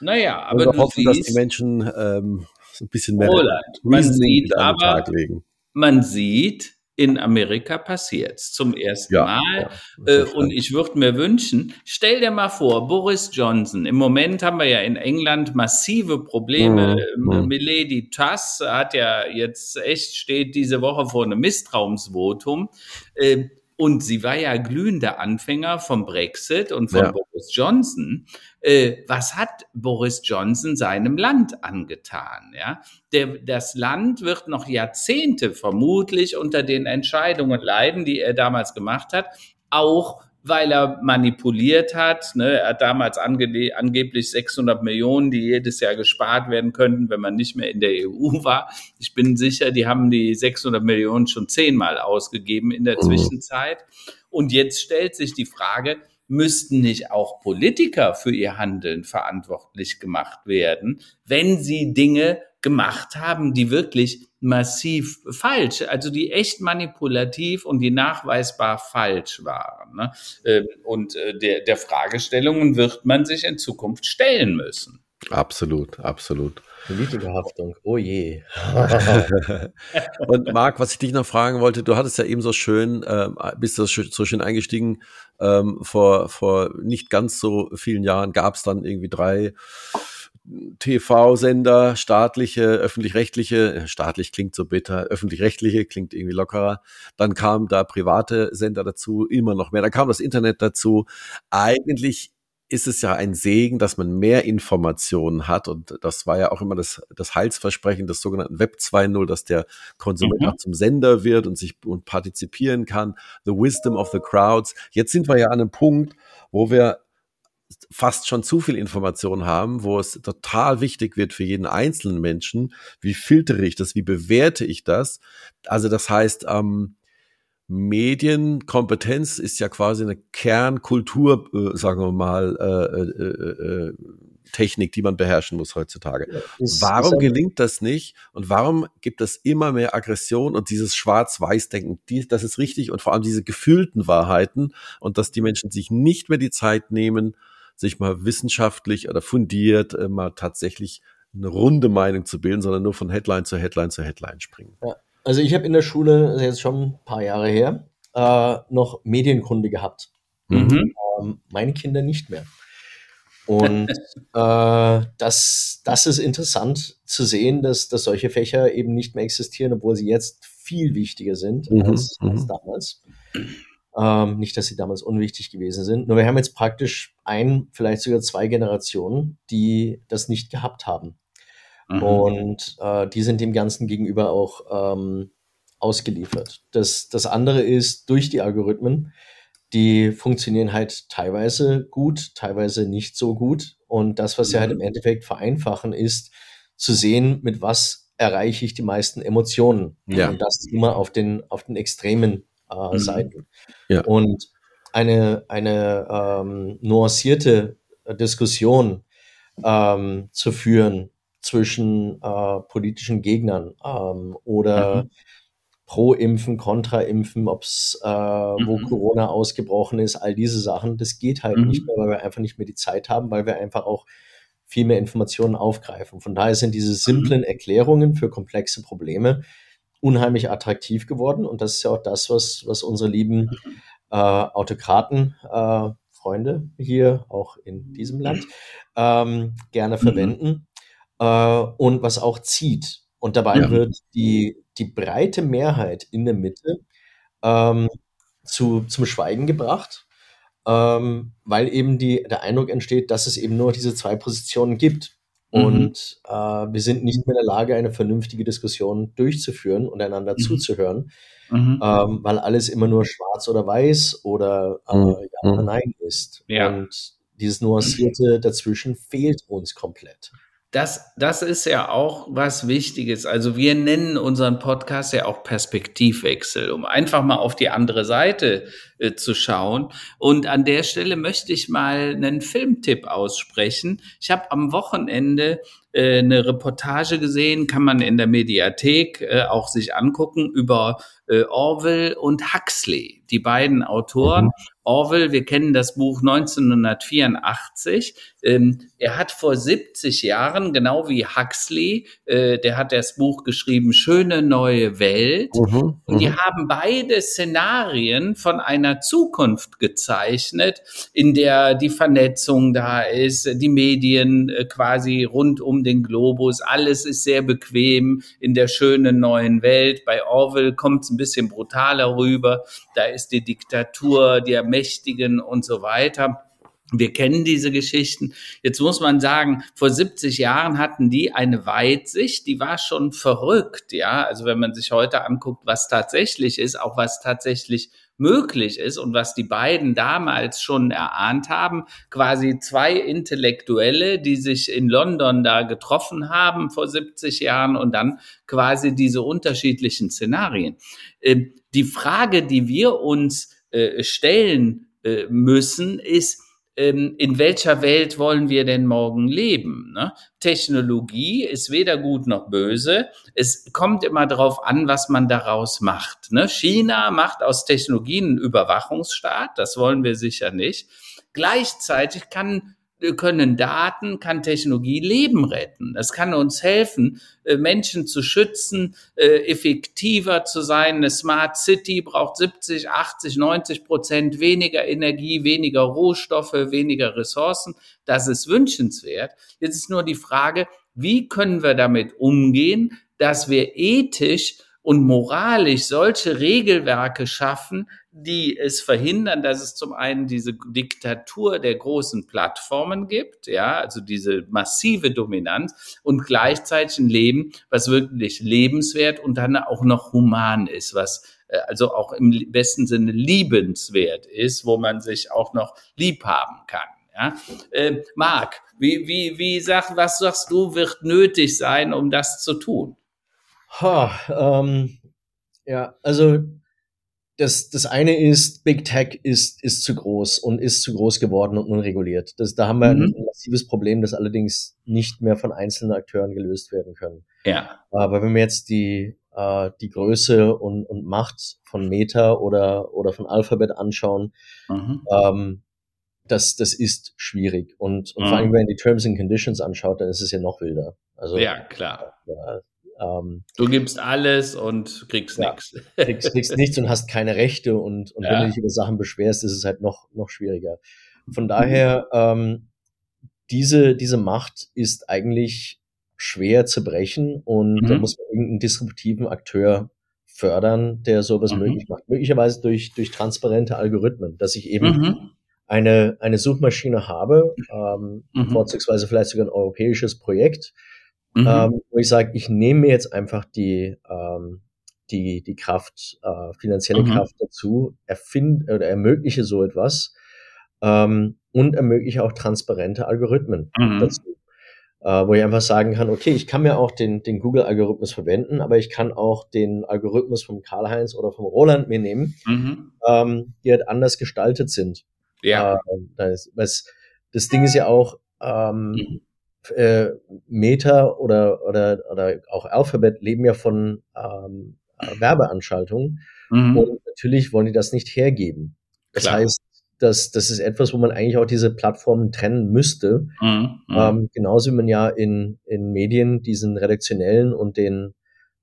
Naja, aber wir hoffen, dass die Menschen ähm, so ein bisschen mehr Roland, man sieht, an den Tag legen. Man sieht, in Amerika passiert zum ersten ja, Mal. Ja, äh, und ich würde mir wünschen, stell dir mal vor, Boris Johnson, im Moment haben wir ja in England massive Probleme. Mhm. Ähm, Milady Tuss hat ja jetzt echt, steht diese Woche vor einem Misstrauensvotum. Äh, und sie war ja glühender Anfänger vom Brexit und von ja. Boris Johnson. Äh, was hat Boris Johnson seinem Land angetan? Ja, Der, das Land wird noch Jahrzehnte vermutlich unter den Entscheidungen leiden, die er damals gemacht hat, auch weil er manipuliert hat. Ne? Er hat damals ange angeblich 600 Millionen, die jedes Jahr gespart werden könnten, wenn man nicht mehr in der EU war. Ich bin sicher, die haben die 600 Millionen schon zehnmal ausgegeben in der mhm. Zwischenzeit. Und jetzt stellt sich die Frage, müssten nicht auch Politiker für ihr Handeln verantwortlich gemacht werden, wenn sie Dinge gemacht haben, die wirklich massiv falsch, also die echt manipulativ und die nachweisbar falsch waren. Ne? Ähm, und äh, der, der Fragestellungen wird man sich in Zukunft stellen müssen. Absolut, absolut. Politische Haftung, oh je. und Marc, was ich dich noch fragen wollte, du hattest ja eben so schön, äh, bist du so schön eingestiegen, ähm, vor, vor nicht ganz so vielen Jahren gab es dann irgendwie drei TV-Sender, staatliche, öffentlich-rechtliche, äh, staatlich klingt so bitter, öffentlich-rechtliche klingt irgendwie lockerer. Dann kamen da private Sender dazu, immer noch mehr. Dann kam das Internet dazu. Eigentlich ist es ja ein Segen, dass man mehr Informationen hat. Und das war ja auch immer das, das Heilsversprechen des sogenannten Web 2.0, dass der Konsument mhm. auch zum Sender wird und sich und partizipieren kann. The wisdom of the crowds. Jetzt sind wir ja an einem Punkt, wo wir fast schon zu viel Information haben, wo es total wichtig wird für jeden einzelnen Menschen, wie filtere ich das, wie bewerte ich das. Also das heißt, ähm, Medienkompetenz ist ja quasi eine Kernkultur, äh, sagen wir mal, äh, äh, äh, Technik, die man beherrschen muss heutzutage. Ist, warum ist gelingt das nicht? Und warum gibt es immer mehr Aggression und dieses Schwarz-Weiß-Denken? Die, das ist richtig und vor allem diese gefühlten Wahrheiten und dass die Menschen sich nicht mehr die Zeit nehmen, sich mal wissenschaftlich oder fundiert äh, mal tatsächlich eine runde Meinung zu bilden, sondern nur von Headline zu Headline zu Headline springen. Ja. Also ich habe in der Schule, das ist jetzt schon ein paar Jahre her, äh, noch Medienkunde gehabt. Mhm. Ähm, meine Kinder nicht mehr. Und äh, das, das ist interessant zu sehen, dass, dass solche Fächer eben nicht mehr existieren, obwohl sie jetzt viel wichtiger sind mhm. als, als, mhm. damals. Ähm, nicht, dass sie damals unwichtig gewesen sind. Nur wir haben jetzt praktisch ein, vielleicht sogar zwei Generationen, die das nicht gehabt haben. Mhm. Und äh, die sind dem Ganzen gegenüber auch ähm, ausgeliefert. Das, das andere ist, durch die Algorithmen, die funktionieren halt teilweise gut, teilweise nicht so gut. Und das, was sie halt mhm. im Endeffekt vereinfachen, ist zu sehen, mit was erreiche ich die meisten Emotionen. Ja. Und das immer auf den, auf den extremen äh, mhm. Seiten. Ja. Und eine, eine ähm, nuancierte Diskussion ähm, zu führen zwischen äh, politischen Gegnern ähm, oder mhm. Pro-Impfen, Kontra-Impfen, ob es, äh, mhm. wo Corona ausgebrochen ist, all diese Sachen, das geht halt mhm. nicht mehr, weil wir einfach nicht mehr die Zeit haben, weil wir einfach auch viel mehr Informationen aufgreifen. Von daher sind diese mhm. simplen Erklärungen für komplexe Probleme unheimlich attraktiv geworden. Und das ist ja auch das, was, was unsere lieben äh, Autokraten, äh, Freunde hier auch in diesem Land, ähm, gerne mhm. verwenden äh, und was auch zieht. Und dabei ja. wird die, die breite Mehrheit in der Mitte ähm, zu, zum Schweigen gebracht, ähm, weil eben die, der Eindruck entsteht, dass es eben nur diese zwei Positionen gibt. Mhm. Und äh, wir sind nicht mehr in der Lage, eine vernünftige Diskussion durchzuführen und einander mhm. zuzuhören, mhm. ähm, weil alles immer nur schwarz oder weiß oder äh, mhm. ja oder nein ist. Ja. Und dieses Nuancierte dazwischen fehlt uns komplett. Das, das ist ja auch was Wichtiges. Also wir nennen unseren Podcast ja auch Perspektivwechsel, um einfach mal auf die andere Seite äh, zu schauen. Und an der Stelle möchte ich mal einen Filmtipp aussprechen. Ich habe am Wochenende äh, eine Reportage gesehen, kann man in der Mediathek äh, auch sich angucken über äh, Orwell und Huxley, die beiden Autoren. Mhm. Orwell, wir kennen das Buch 1984. Ähm, er hat vor 70 Jahren, genau wie Huxley, äh, der hat das Buch geschrieben, Schöne neue Welt. Mhm. Und die mhm. haben beide Szenarien von einer Zukunft gezeichnet, in der die Vernetzung da ist, die Medien äh, quasi rund um den Globus, alles ist sehr bequem in der schönen neuen Welt. Bei Orwell kommt es ein bisschen brutaler rüber. Da ist die Diktatur der Mächtigen und so weiter. Wir kennen diese Geschichten. Jetzt muss man sagen, vor 70 Jahren hatten die eine Weitsicht, die war schon verrückt, ja. Also wenn man sich heute anguckt, was tatsächlich ist, auch was tatsächlich möglich ist und was die beiden damals schon erahnt haben, quasi zwei Intellektuelle, die sich in London da getroffen haben vor 70 Jahren und dann quasi diese unterschiedlichen Szenarien. Ähm, die Frage, die wir uns äh, stellen äh, müssen, ist, in welcher Welt wollen wir denn morgen leben? Ne? Technologie ist weder gut noch böse. Es kommt immer darauf an, was man daraus macht. Ne? China macht aus Technologien einen Überwachungsstaat. Das wollen wir sicher nicht. Gleichzeitig kann können Daten, kann Technologie Leben retten. Das kann uns helfen, äh, Menschen zu schützen, äh, effektiver zu sein. Eine Smart City braucht 70, 80, 90 Prozent weniger Energie, weniger Rohstoffe, weniger Ressourcen. Das ist wünschenswert. Jetzt ist nur die Frage, wie können wir damit umgehen, dass wir ethisch und moralisch solche Regelwerke schaffen, die es verhindern, dass es zum einen diese Diktatur der großen Plattformen gibt, ja, also diese massive Dominanz und gleichzeitig ein Leben, was wirklich lebenswert und dann auch noch human ist, was äh, also auch im besten Sinne liebenswert ist, wo man sich auch noch lieb haben kann. Ja? Äh, Marc, wie, wie, wie sag, was sagst du, wird nötig sein, um das zu tun? Ha, ähm, ja, also das, das eine ist, Big Tech ist, ist zu groß und ist zu groß geworden und unreguliert. Das, da haben wir mhm. ein massives Problem, das allerdings nicht mehr von einzelnen Akteuren gelöst werden können. Ja. Aber wenn wir jetzt die, äh, die Größe und, und Macht von Meta oder, oder von Alphabet anschauen, mhm. ähm, das, das ist schwierig. Und, und mhm. vor allem, wenn man die Terms and Conditions anschaut, dann ist es ja noch wilder. Also, ja, klar. Ja, ähm, du gibst alles und kriegst ja, nichts. Kriegst, kriegst nichts und hast keine Rechte und, und ja. wenn du dich über Sachen beschwerst, ist es halt noch, noch schwieriger. Von daher, ähm, diese, diese Macht ist eigentlich schwer zu brechen und mhm. da muss man irgendeinen disruptiven Akteur fördern, der sowas mhm. möglich macht. Möglicherweise durch, durch transparente Algorithmen, dass ich eben mhm. eine, eine Suchmaschine habe, ähm, mhm. vorzugsweise vielleicht sogar ein europäisches Projekt, Mhm. Ähm, wo ich sage, ich nehme mir jetzt einfach die, ähm, die, die Kraft, äh, finanzielle mhm. Kraft dazu, erfinde oder ermögliche so etwas ähm, und ermögliche auch transparente Algorithmen mhm. dazu. Äh, wo ich einfach sagen kann, okay, ich kann mir auch den, den Google-Algorithmus verwenden, aber ich kann auch den Algorithmus vom Karl-Heinz oder vom Roland mir nehmen, mhm. ähm, die halt anders gestaltet sind. Ja. Äh, das, was, das Ding ist ja auch, ähm, mhm äh, Meta oder, oder, oder auch Alphabet leben ja von ähm, äh, Werbeanschaltungen mhm. und natürlich wollen die das nicht hergeben. Das Klar. heißt, das, das ist etwas, wo man eigentlich auch diese Plattformen trennen müsste. Mhm. mhm. Ähm, genauso wie man ja in, in Medien diesen redaktionellen und den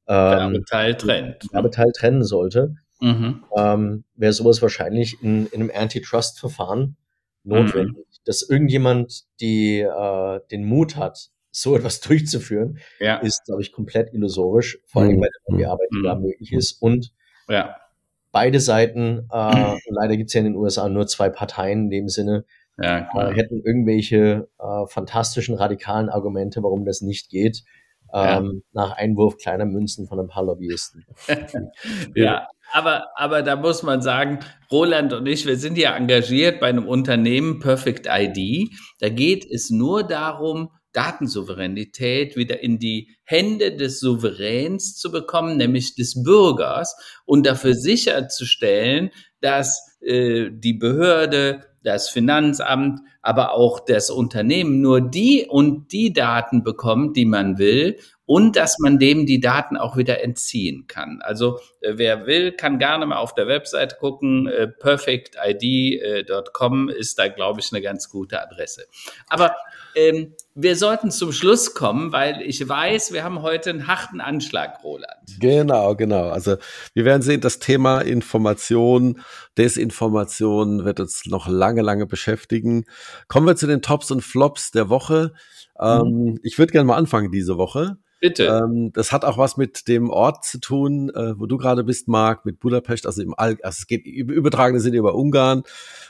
ähm, Werbeteil trennt. Werbeteil trennen sollte. Mhm. Ähm, wäre sowas wahrscheinlich in, in einem Antitrust-Verfahren notwendig. Mhm. Dass irgendjemand die, äh, den Mut hat, so etwas durchzuführen, ja. ist, glaube ich, komplett illusorisch, vor allem mhm. bei der Lobbyarbeit, die mhm. da möglich ist. Und ja. beide Seiten, äh, leider gibt es ja in den USA nur zwei Parteien in dem Sinne, ja, äh, hätten irgendwelche äh, fantastischen, radikalen Argumente, warum das nicht geht. Ähm, ja. nach Einwurf kleiner Münzen von ein paar Lobbyisten. ja, aber, aber da muss man sagen, Roland und ich, wir sind ja engagiert bei einem Unternehmen Perfect ID. Da geht es nur darum, Datensouveränität wieder in die Hände des Souveräns zu bekommen, nämlich des Bürgers, und dafür sicherzustellen, dass äh, die Behörde, das Finanzamt, aber auch das Unternehmen nur die und die Daten bekommt, die man will und dass man dem die Daten auch wieder entziehen kann. Also äh, wer will, kann gerne mal auf der Website gucken. Äh, perfectid.com ist da, glaube ich, eine ganz gute Adresse. Aber ähm, wir sollten zum Schluss kommen, weil ich weiß, wir haben heute einen harten Anschlag, Roland. Genau, genau. Also wir werden sehen, das Thema Information, Desinformation wird uns noch lange, lange beschäftigen. Kommen wir zu den Tops und Flops der Woche. Ähm, mhm. Ich würde gerne mal anfangen diese Woche. Bitte. Ähm, das hat auch was mit dem Ort zu tun, äh, wo du gerade bist, Marc, mit Budapest. Also im All, also es geht übertragene Sinne über Ungarn.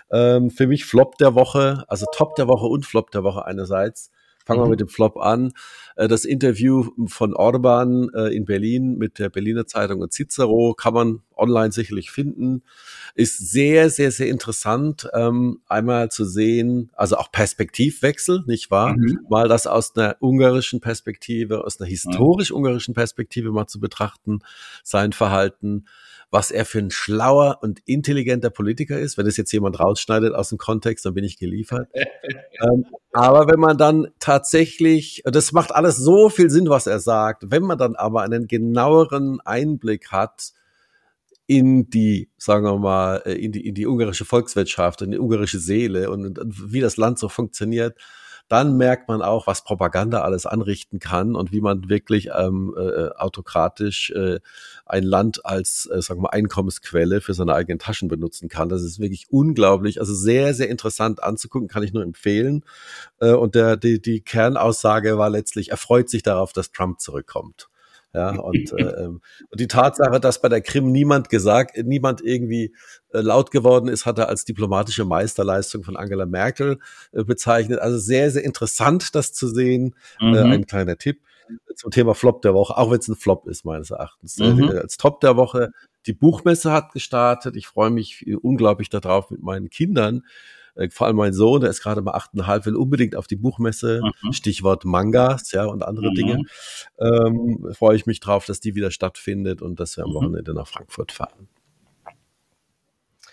Ähm, für mich Flop der Woche, also Top der Woche und Flop der Woche einerseits. Fangen wir mhm. mit dem Flop an. Äh, das Interview von Orban äh, in Berlin mit der Berliner Zeitung und Cicero kann man online sicherlich finden. Ist sehr, sehr, sehr interessant, ähm, einmal zu sehen, also auch Perspektivwechsel, nicht wahr? Mhm. Mal das aus einer ungarischen Perspektive, aus einer historisch-ungarischen Perspektive mal zu betrachten, sein Verhalten was er für ein schlauer und intelligenter Politiker ist. Wenn es jetzt jemand rausschneidet aus dem Kontext, dann bin ich geliefert. ähm, aber wenn man dann tatsächlich, das macht alles so viel Sinn, was er sagt, wenn man dann aber einen genaueren Einblick hat, in die, sagen wir mal, äh, in die, in die ungarische Volkswirtschaft, in die ungarische Seele und, und wie das Land so funktioniert, dann merkt man auch, was Propaganda alles anrichten kann und wie man wirklich ähm, äh, autokratisch äh, ein Land als, äh, sagen wir, Einkommensquelle für seine eigenen Taschen benutzen kann. Das ist wirklich unglaublich, also sehr, sehr interessant anzugucken, kann ich nur empfehlen. Äh, und der, die, die Kernaussage war letztlich, er freut sich darauf, dass Trump zurückkommt. Ja, und, äh, ähm, und die Tatsache, dass bei der Krim niemand gesagt, niemand irgendwie äh, laut geworden ist, hat er als diplomatische Meisterleistung von Angela Merkel äh, bezeichnet. Also sehr, sehr interessant, das zu sehen. Äh, mhm. Ein kleiner Tipp zum Thema Flop der Woche, auch wenn es ein Flop ist, meines Erachtens. Mhm. Als Top der Woche, die Buchmesse hat gestartet. Ich freue mich unglaublich darauf mit meinen Kindern äh, vor allem mein Sohn, der ist gerade mal achteinhalb, will unbedingt auf die Buchmesse, mhm. Stichwort Mangas, ja, und andere mhm. Dinge. Ähm, freue ich mich drauf, dass die wieder stattfindet und dass wir am mhm. Wochenende nach Frankfurt fahren.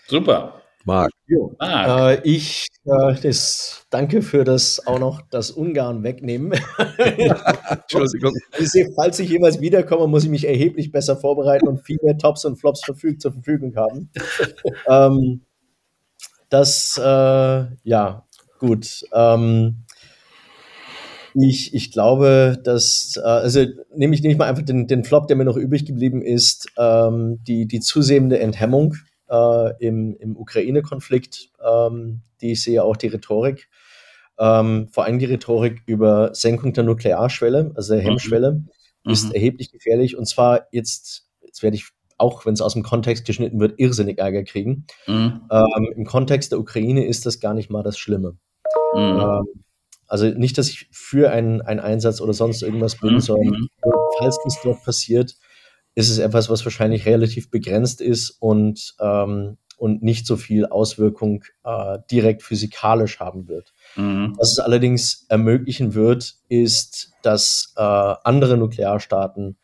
Super. Marc. Marc. Äh, ich äh, das, danke für das auch noch das Ungarn wegnehmen. Entschuldigung. Ich sehe, falls ich jemals wiederkomme, muss ich mich erheblich besser vorbereiten und viel mehr Tops und Flops verfüg zur Verfügung haben. ähm, das, äh, ja, gut. Ähm, ich, ich glaube, dass, äh, also nehme ich, nehm ich mal einfach den, den Flop, der mir noch übrig geblieben ist, ähm, die, die zusehende Enthemmung äh, im, im Ukraine-Konflikt, ähm, die ich sehe, auch die Rhetorik. Ähm, vor allem die Rhetorik über Senkung der Nuklearschwelle, also der mhm. Hemmschwelle, mhm. ist erheblich gefährlich. Und zwar jetzt, jetzt werde ich auch wenn es aus dem Kontext geschnitten wird, irrsinnig Ärger kriegen. Mhm. Ähm, Im Kontext der Ukraine ist das gar nicht mal das Schlimme. Mhm. Ähm, also nicht, dass ich für einen, einen Einsatz oder sonst irgendwas bin, mhm. sondern mhm. falls das dort passiert, ist es etwas, was wahrscheinlich relativ begrenzt ist und, ähm, und nicht so viel Auswirkung äh, direkt physikalisch haben wird. Mhm. Was es allerdings ermöglichen wird, ist, dass äh, andere Nuklearstaaten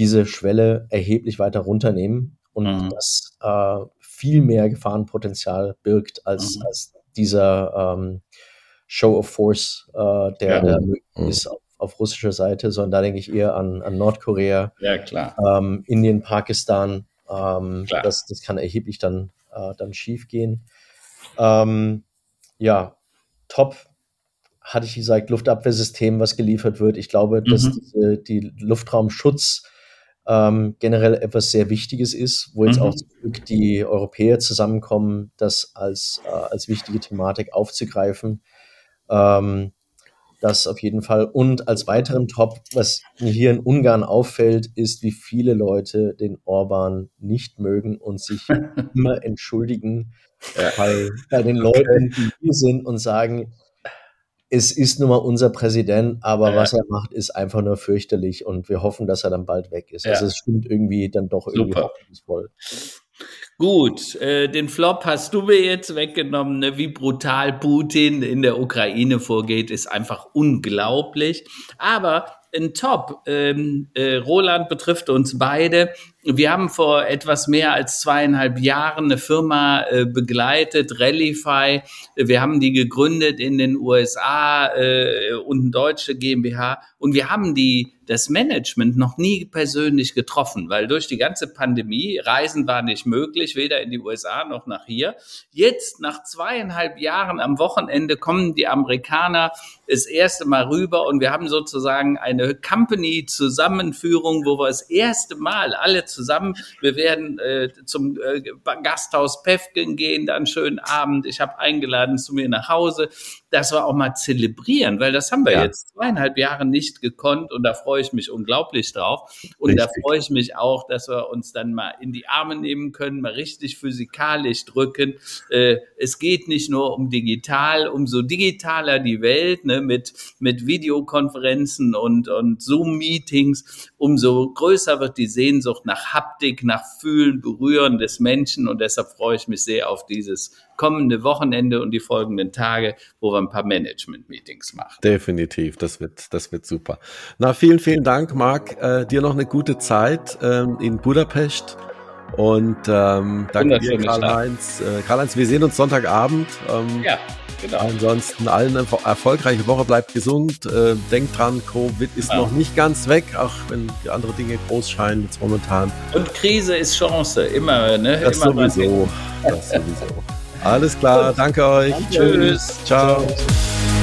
diese Schwelle erheblich weiter runternehmen und mhm. das äh, viel mehr Gefahrenpotenzial birgt als, mhm. als dieser ähm, Show of Force, äh, der, ja. der mhm. ist auf, auf, russischer Seite, sondern da denke ich eher an, an Nordkorea, ja, klar. Ähm, Indien, Pakistan. Ähm, das, das kann erheblich dann, äh, dann schief gehen. Ähm, ja, top hatte ich gesagt, Luftabwehrsystem, was geliefert wird. Ich glaube, dass mhm. diese, die Luftraumschutz ähm, generell etwas sehr Wichtiges ist, wo jetzt mhm. auch die Europäer zusammenkommen, das als, äh, als wichtige Thematik aufzugreifen. Ähm, das auf jeden Fall. Und als weiteren Top, was mir hier in Ungarn auffällt, ist, wie viele Leute den Orban nicht mögen und sich immer entschuldigen bei, bei den Leuten, die hier sind und sagen, es ist nun mal unser Präsident, aber ja. was er macht, ist einfach nur fürchterlich und wir hoffen, dass er dann bald weg ist. Ja. Also es stimmt irgendwie dann doch irgendwie hoffnungsvoll. Gut, äh, den Flop hast du mir jetzt weggenommen. Ne? Wie brutal Putin in der Ukraine vorgeht, ist einfach unglaublich. Aber ein Top. Ähm, äh, Roland betrifft uns beide. Wir haben vor etwas mehr als zweieinhalb Jahren eine Firma äh, begleitet, Rallyfy. Wir haben die gegründet in den USA äh, und eine deutsche GmbH. Und wir haben die, das Management noch nie persönlich getroffen, weil durch die ganze Pandemie Reisen war nicht möglich, weder in die USA noch nach hier. Jetzt, nach zweieinhalb Jahren am Wochenende, kommen die Amerikaner das erste Mal rüber und wir haben sozusagen eine Company-Zusammenführung, wo wir das erste Mal alle zusammen. Wir werden äh, zum äh, Gasthaus Pefken gehen, dann schönen Abend. Ich habe eingeladen zu mir nach Hause, dass wir auch mal zelebrieren, weil das haben wir ja. jetzt zweieinhalb Jahre nicht gekonnt und da freue ich mich unglaublich drauf. Und richtig. da freue ich mich auch, dass wir uns dann mal in die Arme nehmen können, mal richtig physikalisch drücken. Äh, es geht nicht nur um digital, umso digitaler die Welt, ne, mit, mit Videokonferenzen und, und Zoom-Meetings, umso größer wird die Sehnsucht nach nach Haptik, nach Fühlen, Berühren des Menschen und deshalb freue ich mich sehr auf dieses kommende Wochenende und die folgenden Tage, wo wir ein paar Management-Meetings machen. Definitiv, das wird, das wird super. Na, vielen, vielen Dank, Marc. Äh, dir noch eine gute Zeit ähm, in Budapest. Und ähm, danke dir, Karl-Heinz. Äh, Karl-Heinz, wir sehen uns Sonntagabend. Ähm, ja. Genau. Ansonsten allen eine erfolgreiche Woche, bleibt gesund. Äh, denkt dran, Covid ist genau. noch nicht ganz weg, auch wenn die andere Dinge groß scheinen jetzt momentan. Und Krise ist Chance, immer, ne? Das immer sowieso. Das sowieso. Alles klar, danke euch. Danke. Tschüss. Ciao. Ciao.